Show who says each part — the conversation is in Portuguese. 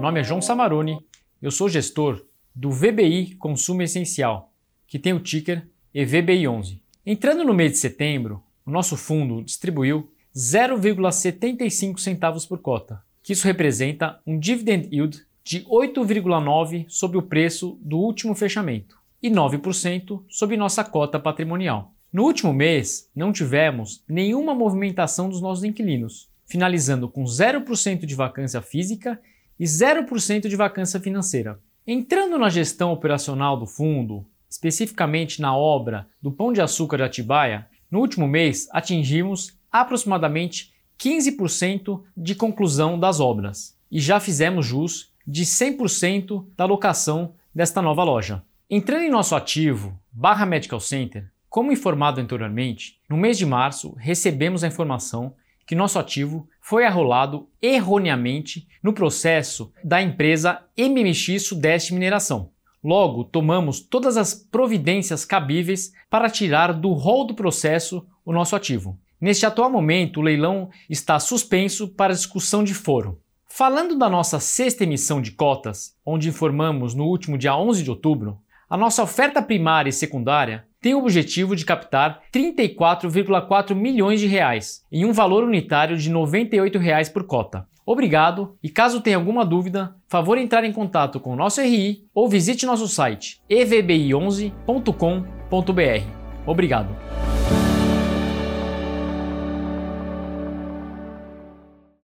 Speaker 1: nome é João Samaroni, eu sou gestor do VBI Consumo Essencial, que tem o ticker EVBI11. Entrando no mês de setembro, o nosso fundo distribuiu 0,75 centavos por cota, que isso representa um dividend yield de 8,9 sobre o preço do último fechamento e 9% sobre nossa cota patrimonial. No último mês, não tivemos nenhuma movimentação dos nossos inquilinos, finalizando com 0% de vacância física e 0% de vacância financeira. Entrando na gestão operacional do fundo, especificamente na obra do Pão de Açúcar de Atibaia, no último mês atingimos aproximadamente 15% de conclusão das obras e já fizemos jus de 100% da locação desta nova loja. Entrando em nosso ativo, Barra Medical Center, como informado anteriormente, no mês de março recebemos a informação que nosso ativo foi arrolado erroneamente no processo da empresa MMX Sudeste Mineração. Logo, tomamos todas as providências cabíveis para tirar do rol do processo o nosso ativo. Neste atual momento, o leilão está suspenso para discussão de foro. Falando da nossa sexta emissão de cotas, onde informamos no último dia 11 de outubro, a nossa oferta primária e secundária tem o objetivo de captar 34,4 milhões de reais em um valor unitário de 98 reais por cota. Obrigado e caso tenha alguma dúvida, favor entrar em contato com o nosso RI ou visite nosso site evbi11.com.br. Obrigado.